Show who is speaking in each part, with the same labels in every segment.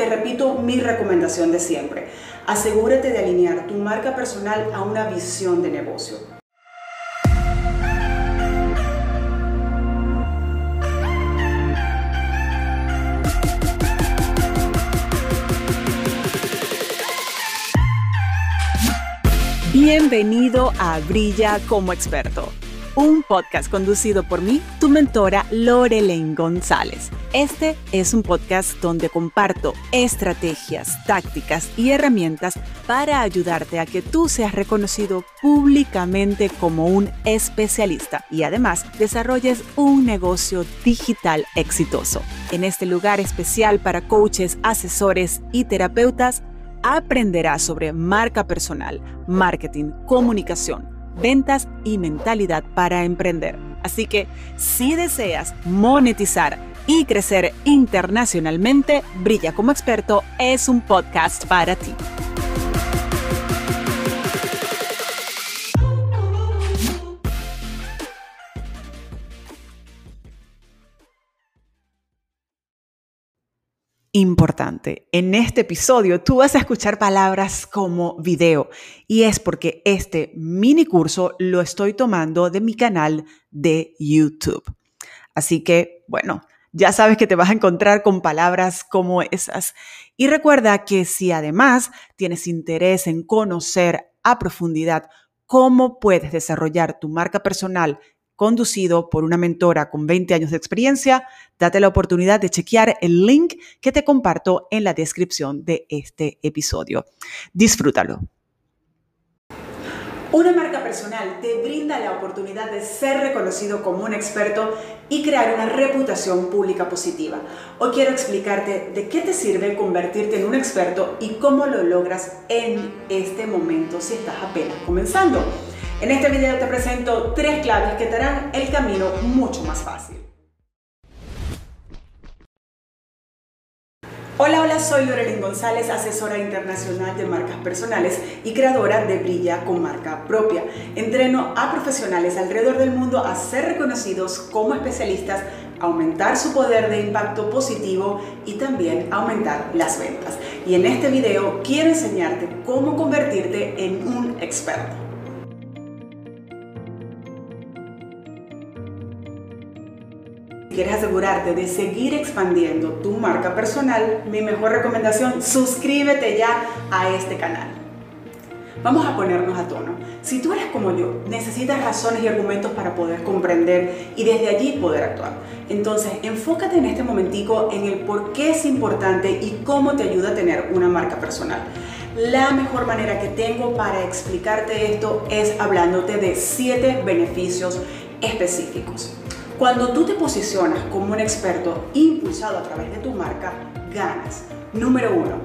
Speaker 1: te repito mi recomendación de siempre. Asegúrate de alinear tu marca personal a una visión de negocio. Bienvenido a Brilla como experto un podcast conducido por mí, tu mentora Lorelen González. Este es un podcast donde comparto estrategias, tácticas y herramientas para ayudarte a que tú seas reconocido públicamente como un especialista y además desarrolles un negocio digital exitoso. En este lugar especial para coaches, asesores y terapeutas, aprenderás sobre marca personal, marketing, comunicación ventas y mentalidad para emprender. Así que si deseas monetizar y crecer internacionalmente, Brilla como experto es un podcast para ti. Importante. En este episodio tú vas a escuchar palabras como video y es porque este mini curso lo estoy tomando de mi canal de YouTube. Así que, bueno, ya sabes que te vas a encontrar con palabras como esas. Y recuerda que si además tienes interés en conocer a profundidad cómo puedes desarrollar tu marca personal conducido por una mentora con 20 años de experiencia, date la oportunidad de chequear el link que te comparto en la descripción de este episodio. Disfrútalo. Una marca personal te brinda la oportunidad de ser reconocido como un experto y crear una reputación pública positiva. Hoy quiero explicarte de qué te sirve convertirte en un experto y cómo lo logras en este momento si estás apenas comenzando. En este video te presento tres claves que te harán el camino mucho más fácil. Hola, hola, soy Lorelyn González, asesora internacional de marcas personales y creadora de Brilla con marca propia. Entreno a profesionales alrededor del mundo a ser reconocidos como especialistas, aumentar su poder de impacto positivo y también aumentar las ventas. Y en este video quiero enseñarte cómo convertirte en un experto. Quieres asegurarte de seguir expandiendo tu marca personal, mi mejor recomendación, suscríbete ya a este canal. Vamos a ponernos a tono. Si tú eres como yo, necesitas razones y argumentos para poder comprender y desde allí poder actuar. Entonces, enfócate en este momentico en el por qué es importante y cómo te ayuda a tener una marca personal. La mejor manera que tengo para explicarte esto es hablándote de siete beneficios específicos. Cuando tú te posicionas como un experto impulsado a través de tu marca, ganas. Número uno,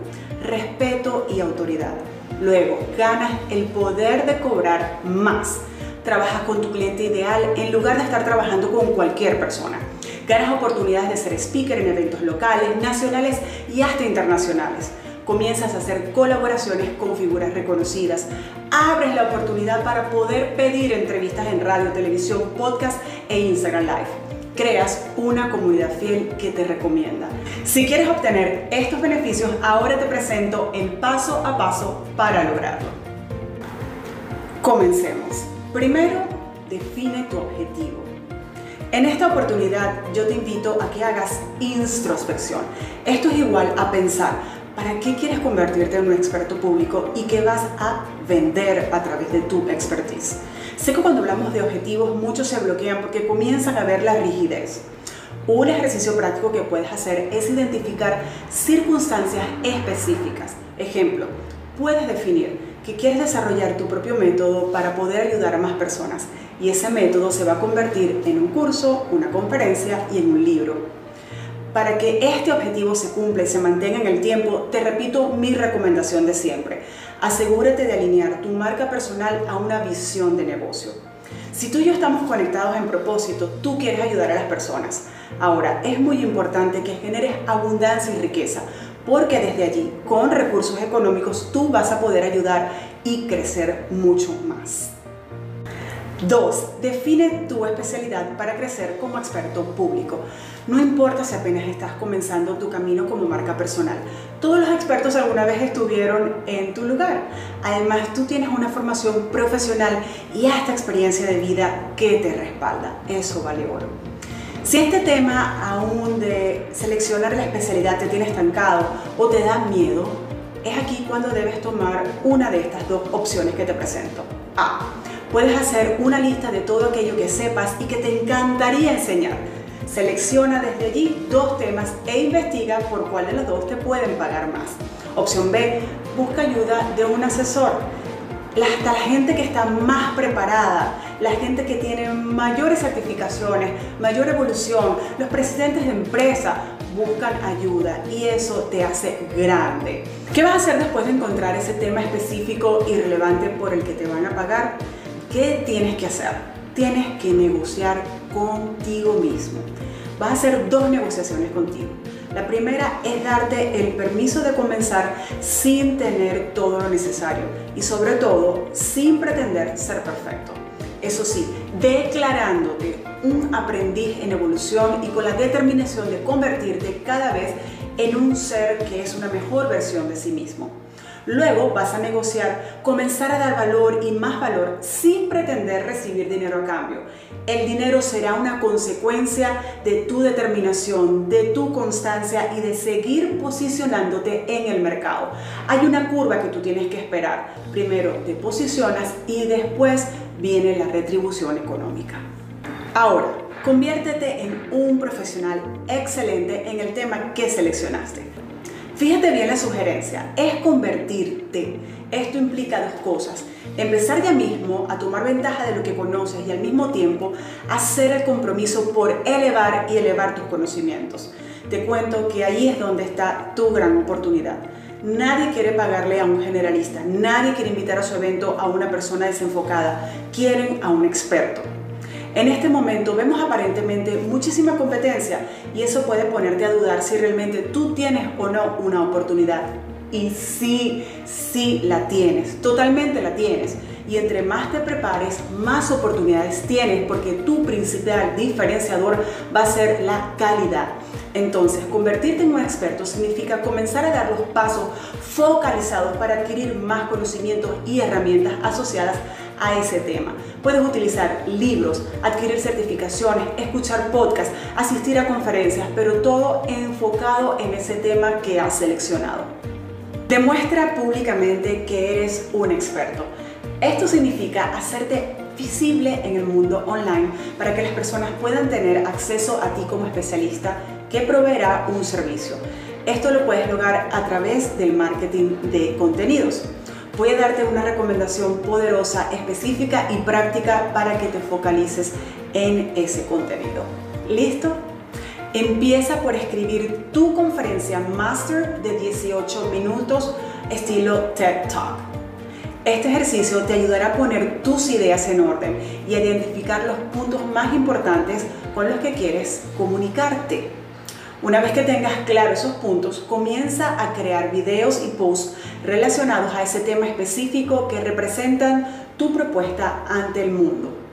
Speaker 1: respeto y autoridad. Luego, ganas el poder de cobrar más. Trabajas con tu cliente ideal en lugar de estar trabajando con cualquier persona. Ganas oportunidades de ser speaker en eventos locales, nacionales y hasta internacionales comienzas a hacer colaboraciones con figuras reconocidas, abres la oportunidad para poder pedir entrevistas en radio, televisión, podcast e Instagram Live. Creas una comunidad fiel que te recomienda. Si quieres obtener estos beneficios, ahora te presento el paso a paso para lograrlo. Comencemos. Primero, define tu objetivo. En esta oportunidad yo te invito a que hagas introspección. Esto es igual a pensar, ¿Para qué quieres convertirte en un experto público y qué vas a vender a través de tu expertise? Sé que cuando hablamos de objetivos muchos se bloquean porque comienzan a ver la rigidez. Un ejercicio práctico que puedes hacer es identificar circunstancias específicas. Ejemplo, puedes definir que quieres desarrollar tu propio método para poder ayudar a más personas y ese método se va a convertir en un curso, una conferencia y en un libro. Para que este objetivo se cumpla y se mantenga en el tiempo, te repito mi recomendación de siempre. Asegúrate de alinear tu marca personal a una visión de negocio. Si tú y yo estamos conectados en propósito, tú quieres ayudar a las personas. Ahora, es muy importante que generes abundancia y riqueza, porque desde allí, con recursos económicos, tú vas a poder ayudar y crecer mucho más. Dos, define tu especialidad para crecer como experto público. No importa si apenas estás comenzando tu camino como marca personal. Todos los expertos alguna vez estuvieron en tu lugar. Además, tú tienes una formación profesional y hasta experiencia de vida que te respalda. Eso vale oro. Si este tema aún de seleccionar la especialidad te tiene estancado o te da miedo, es aquí cuando debes tomar una de estas dos opciones que te presento. A Puedes hacer una lista de todo aquello que sepas y que te encantaría enseñar. Selecciona desde allí dos temas e investiga por cuál de los dos te pueden pagar más. Opción B, busca ayuda de un asesor. Hasta la gente que está más preparada, la gente que tiene mayores certificaciones, mayor evolución, los presidentes de empresa buscan ayuda y eso te hace grande. ¿Qué vas a hacer después de encontrar ese tema específico y relevante por el que te van a pagar? ¿Qué tienes que hacer? Tienes que negociar contigo mismo. Vas a hacer dos negociaciones contigo. La primera es darte el permiso de comenzar sin tener todo lo necesario y sobre todo sin pretender ser perfecto. Eso sí, declarándote un aprendiz en evolución y con la determinación de convertirte cada vez en un ser que es una mejor versión de sí mismo. Luego vas a negociar, comenzar a dar valor y más valor sin pretender recibir dinero a cambio. El dinero será una consecuencia de tu determinación, de tu constancia y de seguir posicionándote en el mercado. Hay una curva que tú tienes que esperar. Primero te posicionas y después viene la retribución económica. Ahora, conviértete en un profesional excelente en el tema que seleccionaste. Fíjate bien la sugerencia, es convertirte. Esto implica dos cosas. Empezar ya mismo a tomar ventaja de lo que conoces y al mismo tiempo hacer el compromiso por elevar y elevar tus conocimientos. Te cuento que ahí es donde está tu gran oportunidad. Nadie quiere pagarle a un generalista, nadie quiere invitar a su evento a una persona desenfocada, quieren a un experto. En este momento vemos aparentemente muchísima competencia y eso puede ponerte a dudar si realmente tú tienes o no una oportunidad. Y sí, sí la tienes, totalmente la tienes. Y entre más te prepares, más oportunidades tienes porque tu principal diferenciador va a ser la calidad. Entonces, convertirte en un experto significa comenzar a dar los pasos focalizados para adquirir más conocimientos y herramientas asociadas a ese tema. Puedes utilizar libros, adquirir certificaciones, escuchar podcasts, asistir a conferencias, pero todo enfocado en ese tema que has seleccionado. Demuestra públicamente que eres un experto. Esto significa hacerte visible en el mundo online para que las personas puedan tener acceso a ti como especialista que proveerá un servicio. Esto lo puedes lograr a través del marketing de contenidos voy a darte una recomendación poderosa, específica y práctica para que te focalices en ese contenido. ¿Listo? Empieza por escribir tu conferencia master de 18 minutos estilo TED Talk. Este ejercicio te ayudará a poner tus ideas en orden y a identificar los puntos más importantes con los que quieres comunicarte. Una vez que tengas claro esos puntos, comienza a crear videos y posts relacionados a ese tema específico que representan tu propuesta ante el mundo.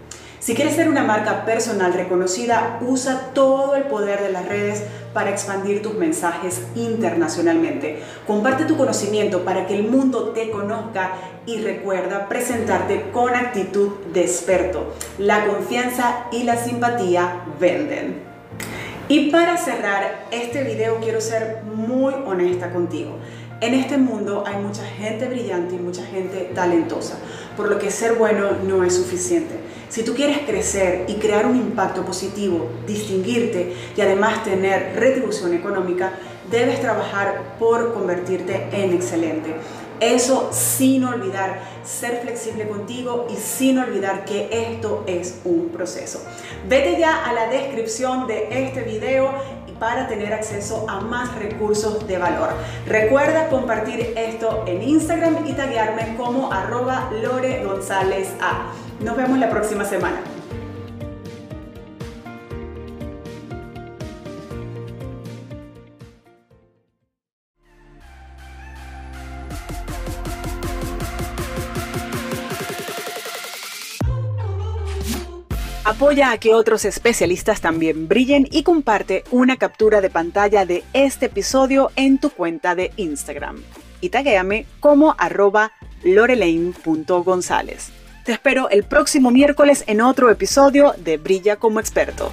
Speaker 1: Si quieres ser una marca personal reconocida, usa todo el poder de las redes para expandir tus mensajes internacionalmente. Comparte tu conocimiento para que el mundo te conozca y recuerda presentarte con actitud de experto. La confianza y la simpatía venden. Y para cerrar este video quiero ser muy honesta contigo. En este mundo hay mucha gente brillante y mucha gente talentosa, por lo que ser bueno no es suficiente. Si tú quieres crecer y crear un impacto positivo, distinguirte y además tener retribución económica, debes trabajar por convertirte en excelente. Eso sin olvidar ser flexible contigo y sin olvidar que esto es un proceso. Vete ya a la descripción de este video para tener acceso a más recursos de valor. Recuerda compartir esto en Instagram y taguearme como arroba Lore González A. Nos vemos la próxima semana. Apoya a que otros especialistas también brillen y comparte una captura de pantalla de este episodio en tu cuenta de Instagram. Y taguéame como arroba lorelaine.gonzález. Te espero el próximo miércoles en otro episodio de Brilla como experto.